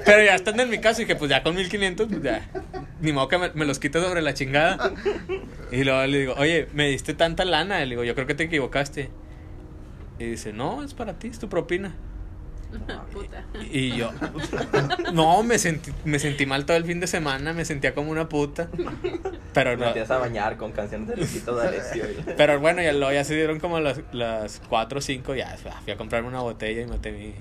Pero ya estando en mi casa, dije, pues ya con 1500, pues ya. Ni modo que me, me los quito sobre la chingada. Y luego le digo, oye, me diste tanta lana. Le digo, yo creo que te equivocaste. Y dice, no, es para ti, es tu propina. Puta. Y yo, no, me sentí, me sentí mal todo el fin de semana, me sentía como una puta. Pero Te no. metías a bañar con canciones de Luisito D'Alessio. Pero bueno, ya, luego ya se dieron como las, las 4 o 5, ya fui a comprarme una botella y maté mi,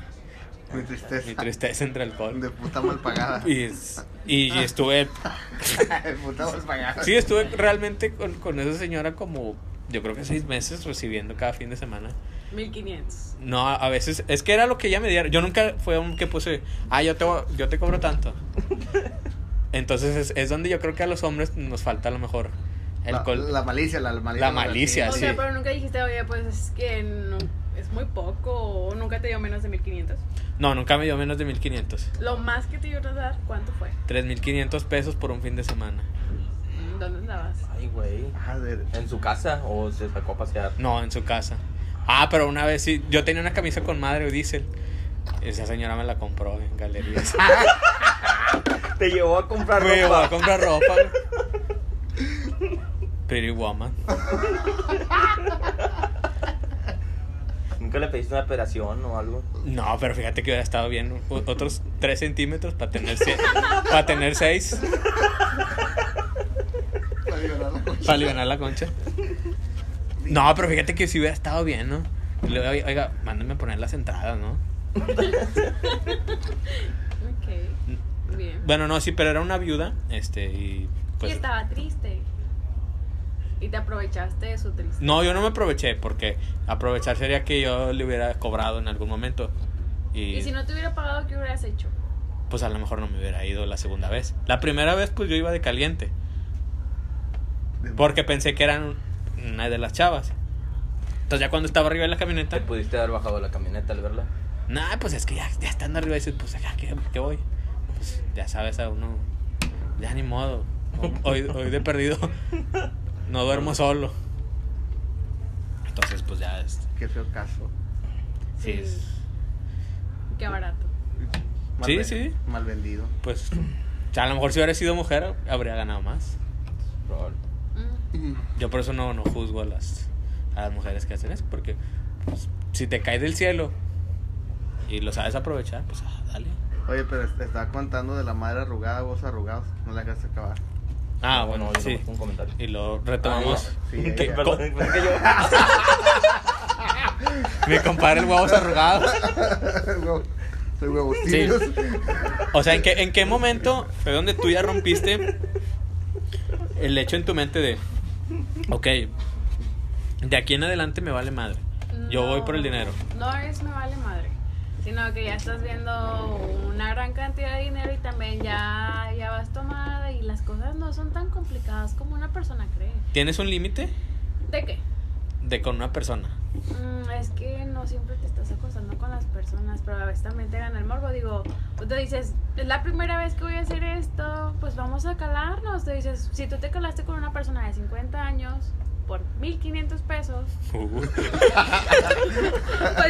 Mi tristeza. mi tristeza entre alcohol. De puta mal pagada. Y, es- y estuve, De puta mal pagada. sí, estuve realmente con, con esa señora como, yo creo que seis meses recibiendo cada fin de semana. 1500. No, a veces, es que era lo que ella me diera. Yo nunca fue un que puse, ah, yo te, yo te cobro tanto. Entonces es, es donde yo creo que a los hombres nos falta a lo mejor el La, col- la malicia, la, malicia. La malicia, O sí. sea, pero nunca dijiste, oye, pues es que no- es muy poco o nunca te dio menos de 1500. No, nunca me dio menos de 1500. Lo más que te dio a dar, ¿cuánto fue? 3500 pesos por un fin de semana. ¿Dónde andabas? Ay, güey. A ver. ¿En su casa o se sacó a pasear? No, en su casa. Ah, pero una vez sí, yo tenía una camisa con madre diésel. Esa señora me la compró en galerías. Te llevó a comprar Me llevó ropa. a comprar ropa. Pretty woman. ¿Nunca le pediste una operación o algo? No, pero fíjate que hubiera estado bien. Otros 3 centímetros para tener, sie- para tener 6. Para aliviar la concha. No, pero fíjate que sí hubiera estado bien, ¿no? Oiga, mándenme a poner las entradas, ¿no? Ok. Bien. Bueno, no, sí, pero era una viuda. Este, y pues. y estaba triste. Y te aprovechaste de su tristeza. No, yo no me aproveché, porque aprovechar sería que yo le hubiera cobrado en algún momento. Y, Y si no te hubiera pagado, ¿qué hubieras hecho? pues a lo mejor no me hubiera ido la segunda vez. La primera vez, pues yo iba de caliente. Porque pensé que eran una de las chavas. Entonces ya cuando estaba arriba de la camioneta, ¿Te pudiste haber bajado de la camioneta al verla? nah, pues es que ya, ya estando arriba dices, pues acá, ¿qué, qué voy? Pues ya sabes a uno, ya ni modo. Hoy, hoy de perdido, no duermo solo. Entonces, pues ya, este, Qué feo caso. sí, Sí. es- Qué barato. Mal Sí, ven- sí. Mal vendido. pues a lo mejor si hubiera sido mujer habría ganado más. Probable. Mm. Yo por eso no, no juzgo a las, a las mujeres que hacen eso, porque pues, si te cae del cielo y lo sabes aprovechar, pues ah, dale. Oye, pero te estaba contando de la madre arrugada, vos arrugados. No la dejaste acabar. Ah, bueno, sí. un comentario. Y lo retomamos. Sí, ya. co- Perdón, es que yo. mi compadre el huevos arrugados. Huevo- Soy Sí. O sea, ¿en qué, ¿en qué momento fue donde tú ya rompiste el hecho en tu mente de, ok, de aquí en adelante me vale madre? Yo voy por el dinero. No es me vale madre, sino que ya estás viendo una gran cantidad de dinero y también ya, ya vas tomada y las cosas no son tan complicadas como una persona cree. ¿Tienes un límite ¿De qué? de con una persona? Mm, es que no siempre te estás acostando con las personas, pero a veces también te gana el morbo. Digo, tú te dices, es la primera vez que voy a hacer esto, pues vamos a calarnos. Te dices, si tú te calaste con una persona de 50 años por 1500 pesos, pues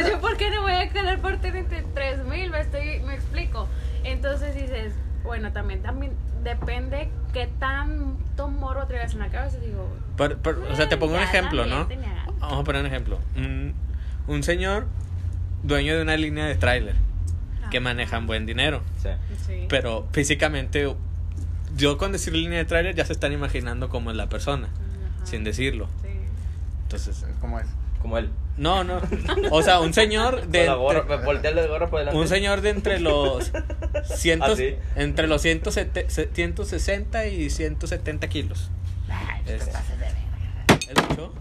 yo, ¿por qué no voy a calar por 33 mil? Me, estoy, me explico. Entonces dices, bueno, también, también depende qué tanto morbo traigas en la cabeza. Digo, Pero- pero, o sea, te pongo un Ya, ejemplo, ¿no? Vamos a poner un ejemplo. Un, un señor dueño de una línea de tráiler que Ajá. manejan buen dinero, Sí. sí. pero físicamente yo con decir línea de tráiler ya se están imaginando cómo es la persona, Ajá. sin decirlo. Sí. Entonces, ¿Cómo es? Como él. no, no. O sea, un señor de Con la gorra, entre- voltearle la gorra por delante. un señor de entre los cientos, ¿Ah, sí? entre los 107 160 y 170 kilos. Este, ¿Es mucho?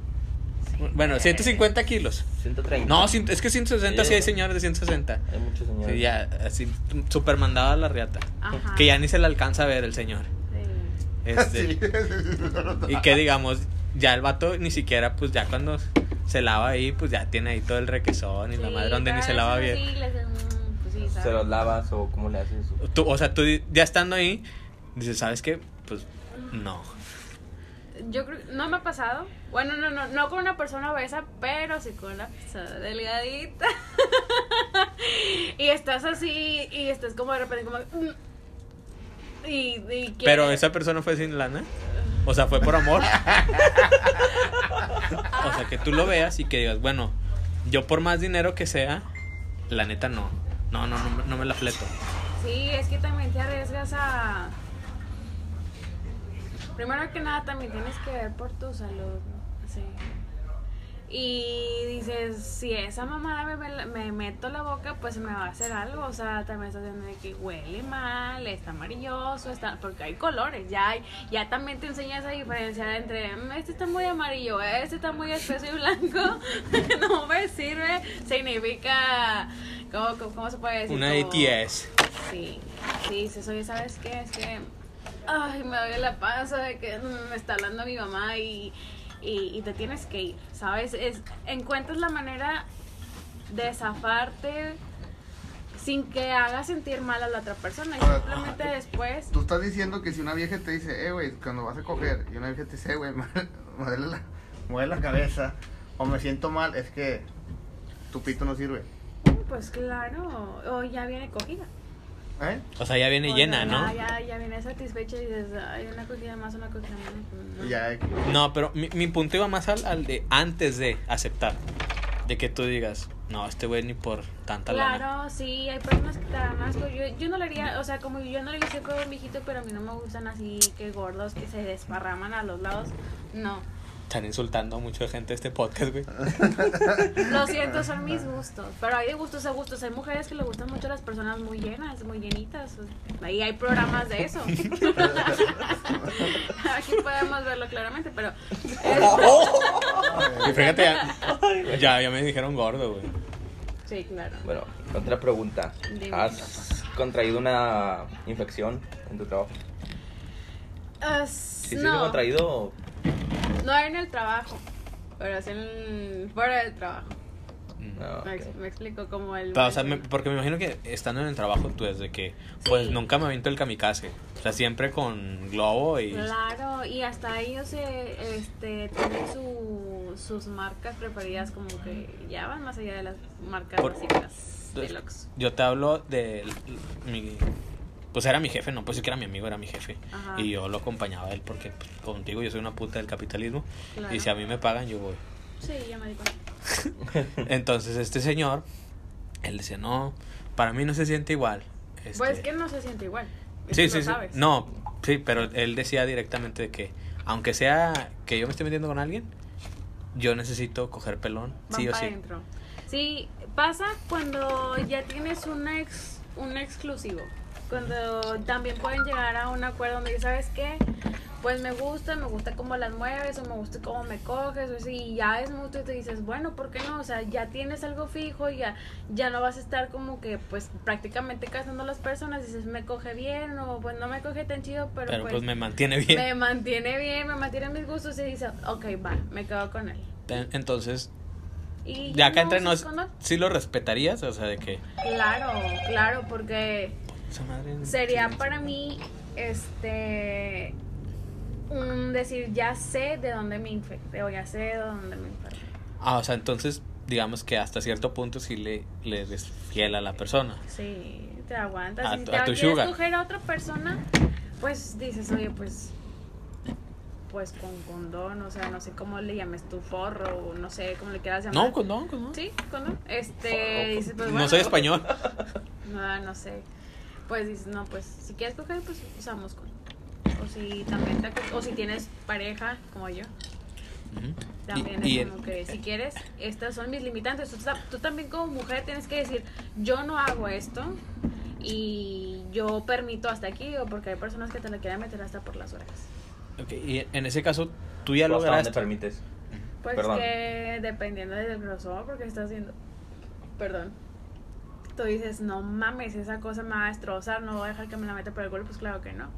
Bueno, 150 kilos. 130. No, es que 160 sí, Sí. hay señores de 160. Hay muchos señores. Sí, ya, así, super mandado a la riata. Ajá. Que ya ni se le alcanza a ver el señor. Sí. Este, Sí. Y que digamos, ya el vato ni siquiera, pues ya cuando se lava ahí, pues ya tiene ahí todo el requesón y la madre donde ni se lava bien. sí les- pues sí. ¿Se los lavas o cómo le haces? Tú, o sea, tú ya estando ahí, dices, ¿sabes qué? Pues no. yo creo, no me ha pasado. Bueno, no, no, no con una persona obesa, pero sí con una persona delgadita. y estás así, y estás como de repente como... mm, Y, y Pero esa persona fue sin lana. O sea, fue por amor. o sea, que tú lo veas y que digas, bueno, yo por más dinero que sea, la neta no. No, no, no, me- no me la fleto. Sí, es que también te arriesgas a... Primero que nada también tienes que ver por tu salud, ¿no? Sí. Y dices, si esa mamada me, me, me meto la boca, pues me va a hacer algo. O sea, también estás viendo de que huele mal, está amarilloso, está... Porque hay colores, ya hay... Ya también te enseñas a diferenciar entre, "Mm, este está muy amarillo, este está muy espeso y blanco. no me sirve. Significa... ¿Cómo, cómo, cómo se puede decir? Una ATS. Sí, sí, dices, oye, ¿sabes qué? Es que, ay, me duele la panza de que mm, me está hablando mi mamá y, y, y te tienes que ir, ¿sabes? Es, encuentras la manera de zafarte sin que haga sentir mal a la otra persona y simplemente ajá. después... Tú estás diciendo que si una vieja te dice, eh, güey, cuando vas a coger, y una vieja te dice, eh, güey, duele la, la cabeza, o me siento mal, es que tu pito no sirve. Pues claro, o ya viene cogida. ¿Eh? O sea, ya viene O llena, ya- ¿no? Ya, ya viene satisfecha y dices, hay una cogida más, una cogida menos. no. Ya, No, pero mi, mi punto iba más al, al de antes de aceptar. De que tú digas, no, este güey ni por tanta lana. Claro, sí, hay personas que te dan asco. Yo, yo no le haría, o sea, como yo no le hice con un viejito, pero a mí no me gustan así que gordos que se desparraman a los lados. No. Están insultando a mucha gente este podcast, güey. Lo siento, son mis gustos. Pero hay de gustos a gustos. Hay mujeres que le gustan mucho las personas muy llenas, muy llenitas. Ahí hay programas de eso. Aquí podemos verlo claramente, pero. Y fíjate, ya, ya, ya me dijeron gordo, güey. Sí, claro. Bueno, otra pregunta. Dime. ¿Has contraído una infección en tu trabajo? Ah, Sí, sí, no. lo he contraído. No en el trabajo, pero es en fuera del trabajo. No, Me, ok. ex- me explico como el. Pero, o sea, me- porque me imagino que estando en el trabajo tú desde que, pues Sí. nunca me aviento el kamikaze. O sea, siempre con globo y... Claro, y hasta ellos se, este, tienen su, sus marcas preferidas, como que ya van más allá de las marcas Por- básicas de Lux. Yo te hablo de mi... Pues era mi jefe, no pues sí que era mi amigo, era mi jefe. Ajá. Y yo lo acompañaba a él porque, pues, contigo, yo soy una puta del capitalismo. Claro. Y si a mí me pagan, yo voy. Sí, ya me di cuenta. Entonces este señor, él decía, no, para mí no se siente igual. Este, Pues que no se siente igual. Sí, lo sí, sí. sabes. No, sí, pero él decía directamente de que, aunque sea que yo me esté metiendo con alguien, yo necesito coger pelón, Van sí o sí. adentro. Sí, pasa cuando ya tienes un ex, un exclusivo. Cuando también pueden llegar a un acuerdo donde sabes qué, pues me gusta, me gusta cómo las mueves o me gusta cómo me coges o así, y ya es mutuo y te dices, bueno, ¿por qué no? O sea, ya tienes algo fijo, ya, ya no vas a estar como que pues prácticamente casando a las personas, dices, me coge bien o pues no me coge tan chido, pero, Pero pues, pues me mantiene bien. me mantiene bien, me mantiene en mis gustos y dices, ok, va, me quedo con él. Entonces, Y de acá no entre nos. ¿sí lo respetarías? O sea, de que... Claro, claro, porque sería para mí, este, un decir, ya sé de dónde me infecté o ya sé de dónde me enfermé. Ah, o sea, entonces, digamos que hasta cierto punto sí le, le eres fiel a la persona. Sí, te aguantas. A si tu- te a tu quieres coger a otra persona, pues dices, oye, pues, pues con condón, o sea, no sé cómo le llames tu forro, o no sé cómo le quieras llamar. No, condón, condón. Sí, condón. Este, Forro. dices, pues, no bueno, soy español. No, no sé. Pues dices, no, pues si quieres coger, pues usamos con. O si también te, o si tienes pareja como yo, también Y- y es el- como que si quieres, estas son mis limitantes. Tú, ta- tú también como mujer tienes que decir, yo no hago esto y yo permito hasta aquí, o porque hay personas que te la quieren meter hasta por las orejas. ok, y en ese caso, tú ya ¿Hasta dónde lograste... permites? Pues Perdón. que dependiendo del grosor, porque estás haciendo. Perdón. Tú dices, no mames, esa cosa me va a destrozar, no voy a dejar que me la meta por el culo, pues claro que no.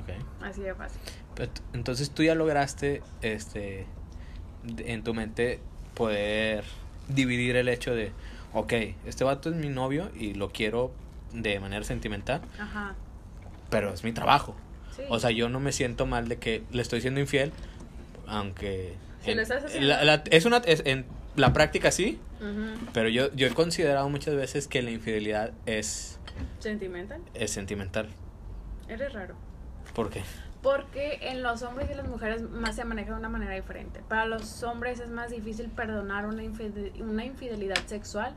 Ok. Así de fácil. Pero entonces tú ya lograste, este, en tu mente poder dividir el hecho de, ok, este vato es mi novio y lo quiero de manera sentimental, Ajá. pero es mi trabajo. Sí. O sea, yo no me siento mal de que le estoy siendo infiel, aunque... Si en- lo estás haciendo. la- la- es una, es- en la práctica sí, pero yo, yo he considerado muchas veces que la infidelidad es, Sentimental. es sentimental. Eres raro. ¿Por qué? Porque en los hombres y las mujeres más se maneja de una manera diferente. Para los hombres es más difícil perdonar una, una infidelidad sexual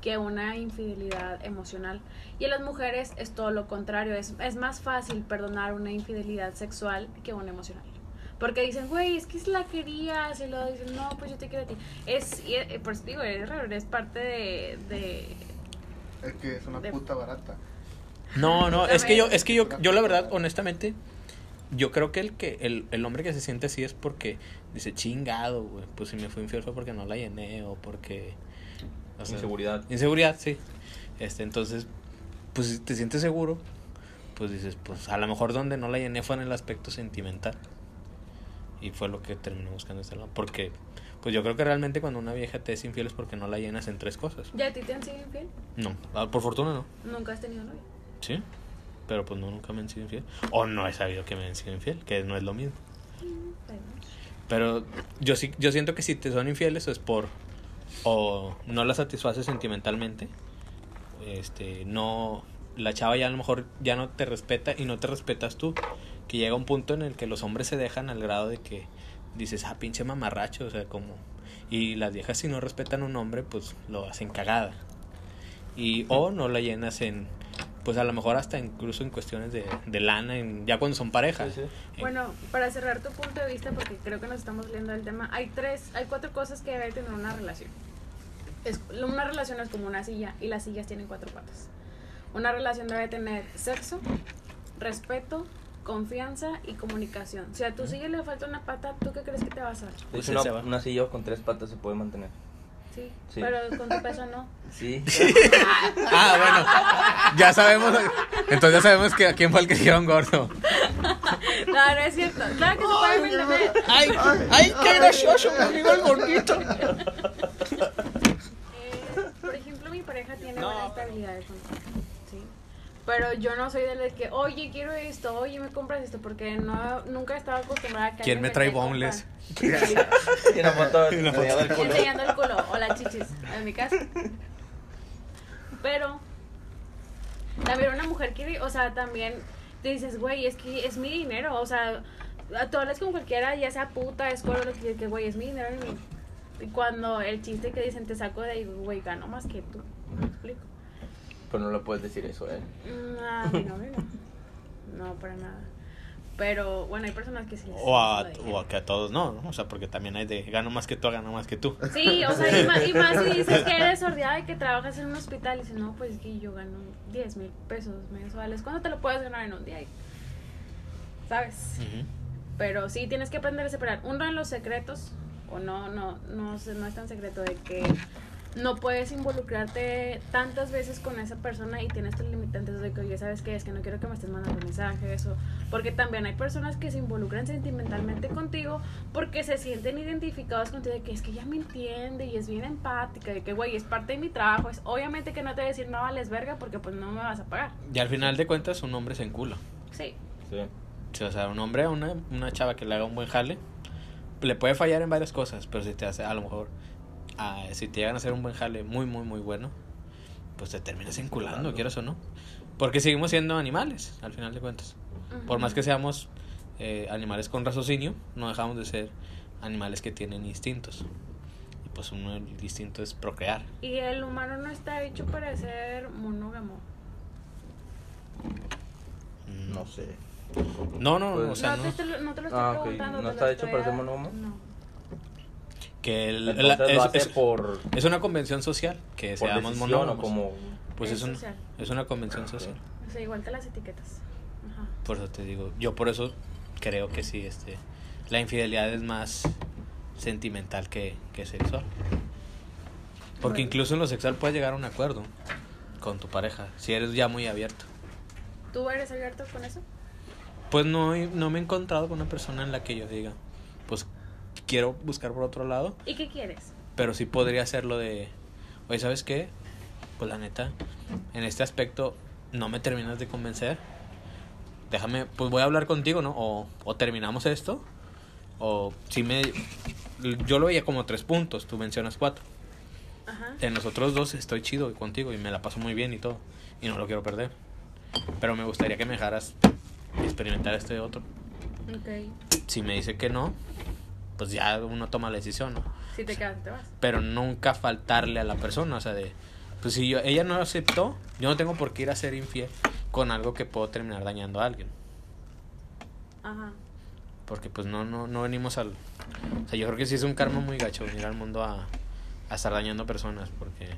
que una infidelidad emocional. Y en las mujeres es todo lo contrario. Es, es más fácil perdonar una infidelidad sexual que una emocional. Porque dicen, güey, es que si la querías. Y luego dicen, no, pues yo te quiero a ti. Es, y, eh, pues digo, es raro. Es parte de... de Es que es una De- puta barata. No, no, es que yo, es que yo, yo la verdad, honestamente, yo creo que el que el, el hombre que se siente así es porque dice chingado, güey, pues si me fui infiel fue porque no la llené o porque o sea, Inseguridad. Inseguridad, sí. Este, entonces, pues si te sientes seguro, pues dices, pues a lo mejor donde no la llené fue en el aspecto sentimental. Y fue lo que terminé buscando este lado, porque pues yo creo que realmente cuando una vieja te es infiel es porque no la llenas en tres cosas. ¿Ya a ti te han sido infiel? No, ah, por fortuna no. Nunca has tenido novia. Sí, pero pues no, nunca me han sido infiel. O no he sabido que me han sido infiel, que no es lo mismo. Pero- Pero yo sí, yo siento que si te son infieles es por o no la satisfaces sentimentalmente, este, no, la chava ya a lo mejor ya no te respeta y no te respetas tú, que llega un punto en el que los hombres se dejan al grado de que dices, ah, pinche mamarracho, o sea, como, y las viejas si no respetan a un hombre, pues lo hacen cagada. Y o no la llenas en, pues a lo mejor hasta incluso en cuestiones de, de lana, en, ya cuando son parejas. Sí, sí. En- Bueno, para cerrar tu punto de vista, porque creo que nos estamos viendo del tema, hay tres, hay cuatro cosas que debe tener una relación. Es, una relación es como una silla y las sillas tienen cuatro patas. Una relación debe tener sexo, respeto, confianza y comunicación. Si a tu silla le falta una pata, ¿tú qué crees que te vas a? De Pues se una, va. una silla con tres patas se puede mantener. Sí, Sí. pero con tu peso no. Sí. Ah, bueno. Ya sabemos. Entonces ya sabemos que a quién fue el que dijeron gordo. No, no es cierto. Claro que se puede mantener. Ay, ay, qué gracioso conmigo el gordito. Eh, por ejemplo, mi pareja tiene No, buena estabilidad económica. Pero yo no soy de las que, oye, quiero esto, oye, me compras esto, porque no, nunca he estado acostumbrada a que ¿Quién me trae boneless? Y una foto Y una foto. enseñando el culo. Enseñando el culo o las chichis, en mi caso. Pero también una mujer quiere, o sea, también te dices, güey, es que es mi dinero, o sea, tú hablas con cualquiera, ya sea puta, escuela, lo que que, güey, es mi dinero. y mi- Y cuando el chiste que dicen, te saco de ahí, güey, gano más que tú. ¿Me explico? Pero no le puedes decir eso a él. Mm, a mi novio no. No, para nada. Pero bueno, hay personas que sí. les- O a, o a que a todos no, ¿no? O sea, porque también hay de gano más que tú, gano más que tú. Sí, o sea, y más, y más si dices que eres sordeada y que trabajas en un hospital y dices, no, pues que yo gano 10 mil pesos mensuales. ¿Cuándo te lo puedes ganar en un día? ¿Sabes? Pero sí tienes que aprender a separar. Uno de los secretos, o no, no, no, no es tan secreto, de que no puedes involucrarte tantas veces con esa persona y tienes tus limitantes de que, oye, ¿sabes qué? Es que no quiero que me estés mandando mensajes o... Porque también hay personas que se involucran sentimentalmente contigo porque se sienten identificados contigo de que es que ella me entiende y es bien empática, de que, güey, es parte de mi trabajo. Es obviamente que no te voy a decir, no vales verga porque pues no me vas a pagar. Y al final de cuentas, un hombre se encula. Sí. Sí. Sí, O sea, un hombre a una, una chava que le haga un buen jale, le puede fallar en varias cosas, pero si te hace, a lo mejor, ah, si te llegan a hacer un buen jale muy, muy, muy bueno, pues te terminas enculando, Enculando. quieras o no. Porque seguimos siendo animales, al final de cuentas. Por más que seamos eh, animales con raciocinio, no dejamos de ser animales que tienen instintos. Y pues uno el instinto es procrear. Y el humano no está hecho para ser monógamo. No sé. No, no, Pues- o sea, no, no. te, lo- no te lo estoy Ah. ¿No está hecho para ser monógamo? No. Que el- lo es- hace es- por, es una convención social que por seamos decisión monógamos. como... Pues Es es, un- es una convención Ok. social. O sea, igual que las etiquetas. Ajá. Por eso te digo, yo por eso creo que sí, este, la infidelidad es más sentimental que, que sexual. Porque Bueno. incluso en lo sexual puedes llegar a un acuerdo con tu pareja, si eres ya muy abierto. ¿Tú eres abierto con eso? Pues no, no me he encontrado con una persona en la que yo diga, pues quiero buscar por otro lado, ¿Y qué quieres? pero sí podría hacerlo de, oye, ¿sabes qué? Pues la neta, en este aspecto no me terminas de convencer, déjame, pues voy a hablar contigo, ¿no? O, o terminamos esto, o si me... Yo lo veía como tres puntos, tú mencionas cuatro. Ajá. De nosotros dos estoy chido contigo y me la paso muy bien y todo, y no lo quiero perder. Pero me gustaría que me dejaras experimentar este otro. Ok. Si me dice que no, pues ya uno toma la decisión, ¿no? Si te quedas, te vas. pero nunca faltarle a la persona, o sea, de pues si yo ella no aceptó, yo no tengo por qué ir a ser infiel con algo que puedo terminar dañando a alguien, Ajá. porque pues no no no venimos al o sea, yo creo que sí es un karma muy gacho venir al mundo a, a estar dañando personas, porque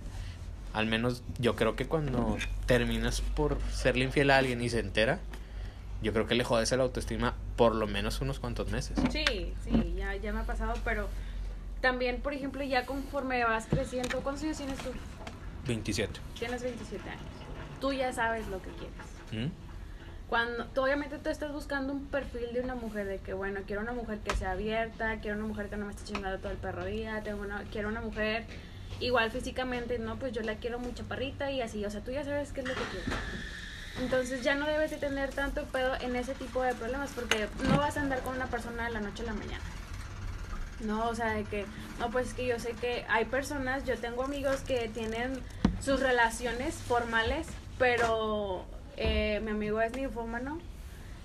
al menos yo creo que cuando terminas por serle infiel a alguien y se entera, yo creo que le jodes la autoestima por lo menos unos cuantos meses. Sí, sí, ya, ya me ha pasado, pero también, por ejemplo, ya conforme vas creciendo, ¿cuántos años tienes tú? 27. Tienes 27 años. Tú ya sabes lo que quieres. ¿Mm? Cuando tú obviamente tú estás buscando un perfil de una mujer de que bueno, quiero una mujer que sea abierta, quiero una mujer que no me esté chingando todo el perro día, tengo una, quiero una mujer igual físicamente, no, pues yo la quiero muy chaparrita y así, o sea, tú ya sabes qué es lo que quieres. Entonces ya no debes de tener tanto pedo en ese tipo de problemas porque no vas a andar con una persona de la noche a la mañana. No, o sea, de que, no, pues es que yo sé que hay personas, yo tengo amigos que tienen sus relaciones formales, pero eh, mi amigo es ninfómano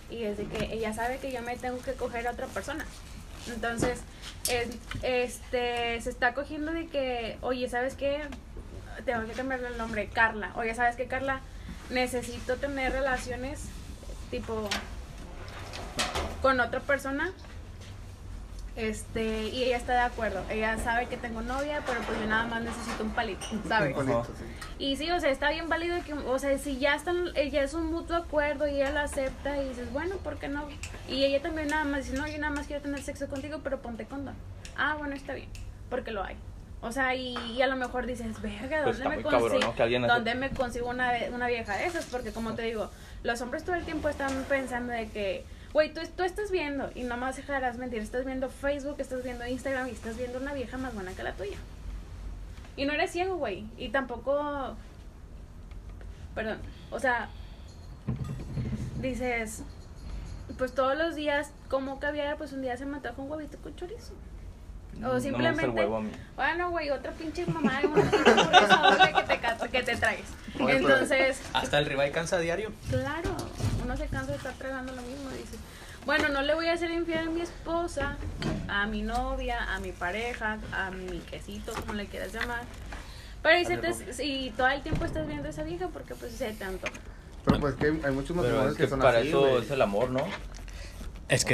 y es de que ella sabe que yo me tengo que coger a otra persona. Entonces, es- este, se está cogiendo de que, oye, ¿sabes qué? Tengo que cambiarle el nombre, Carla. Oye, ¿sabes qué, Carla? Necesito tener relaciones tipo con otra persona este, y ella está de acuerdo. Ella sabe que tengo novia, pero pues yo nada más necesito un palito, ¿sabes? Un palito, Ajá. sí. Y sí, o sea, está bien válido que, o sea, si ya están, ella es un mutuo acuerdo y ella lo acepta y dices, bueno, ¿por qué no? Y ella también nada más dice, no, yo nada más quiero tener sexo contigo, pero ponte condón. Ah, bueno, está bien, porque lo hay. O sea, y, y a lo mejor dices, verga, Pues ¿dónde, me, cabrón, consigo, ¿dónde me consigo una, una vieja de esas? Porque como te digo, los hombres todo el tiempo están pensando de que, güey, tú, tú estás viendo, y no a dejarás mentir, estás viendo Facebook, estás viendo Instagram y estás viendo una vieja más buena que la tuya. Y no eres ciego, güey. Y tampoco. Perdón. O sea. Dices. Pues todos los días, como caviar, pues un día se me antoja un huevito con chorizo. No O simplemente. huevo a mí. Bueno, güey, otra pinche mamá, una pinche hamburguesa que te, que te traes. Oye, pero- Entonces, Hasta el rival cansa diario. claro, uno se cansa de estar tragando lo mismo. Dices, bueno, no le voy a hacer infiel a mi esposa, a mi novia, a mi pareja, a mi quesito, como le quieras llamar. Pero y, se te, y todo el tiempo estás viendo a esa vieja porque pues se te antoja. Pero pues que hay muchos matrimonios es que, que son para así, eso güey. es el amor, ¿no? Es que